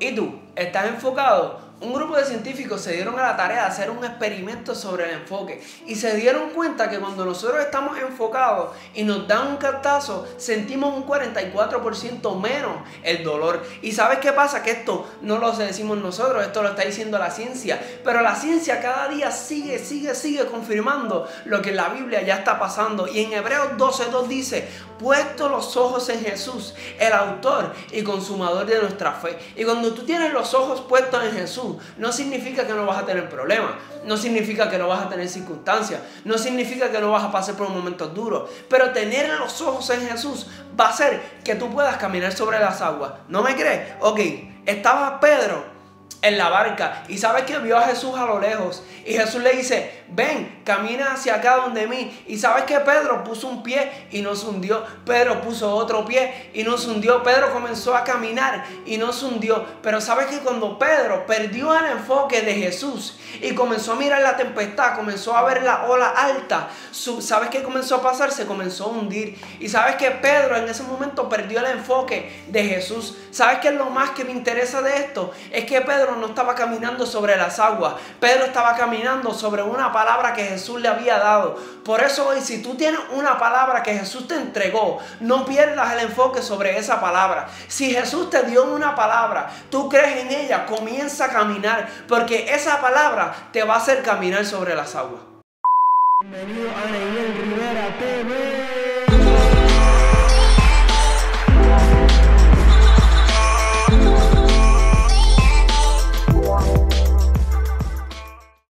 ¿Y tú? ¿Estás enfocado? Un grupo de científicos se dieron a la tarea de hacer un experimento sobre el enfoque y se dieron cuenta que cuando nosotros estamos enfocados y nos dan un cartazo, sentimos un 44% menos el dolor. ¿Y sabes qué pasa? Que esto no lo decimos nosotros, esto lo está diciendo la ciencia, pero la ciencia cada día sigue, sigue, sigue confirmando lo que en la Biblia ya está pasando. Y en Hebreos 12.2 dice, puesto los ojos en Jesús, el autor y consumador de nuestra fe. Y cuando tú tienes los ojos puestos en Jesús, no significa que no vas a tener problemas, no significa que no vas a tener circunstancias, no significa que no vas a pasar por momentos duros, pero tener los ojos en Jesús va a hacer que tú puedas caminar sobre las aguas. ¿No me crees? Ok, estaba Pedro en la barca. Y sabes que vio a Jesús a lo lejos. Y Jesús le dice, ven, camina hacia acá donde mí y sabes que Pedro puso un pie y no se hundió, Pedro puso otro pie y no se hundió, Pedro comenzó a caminar y no se hundió, pero sabes que cuando Pedro perdió el enfoque de Jesús y comenzó a mirar la tempestad, comenzó a ver la ola alta, sabes que comenzó a pasar, se comenzó a hundir. Y sabes que Pedro en ese momento perdió el enfoque de Jesús, sabes que lo más que me interesa de esto es que Pedro no estaba caminando sobre las aguas. Pedro estaba caminando sobre una palabra que Jesús le había dado. Por eso hoy, si tú tienes una palabra que Jesús te entregó, no pierdas el enfoque sobre esa palabra. Si Jesús te dio una palabra, tú crees en ella, comienza a caminar, porque esa palabra te va a hacer caminar sobre las aguas. Bienvenido a Rivera TV.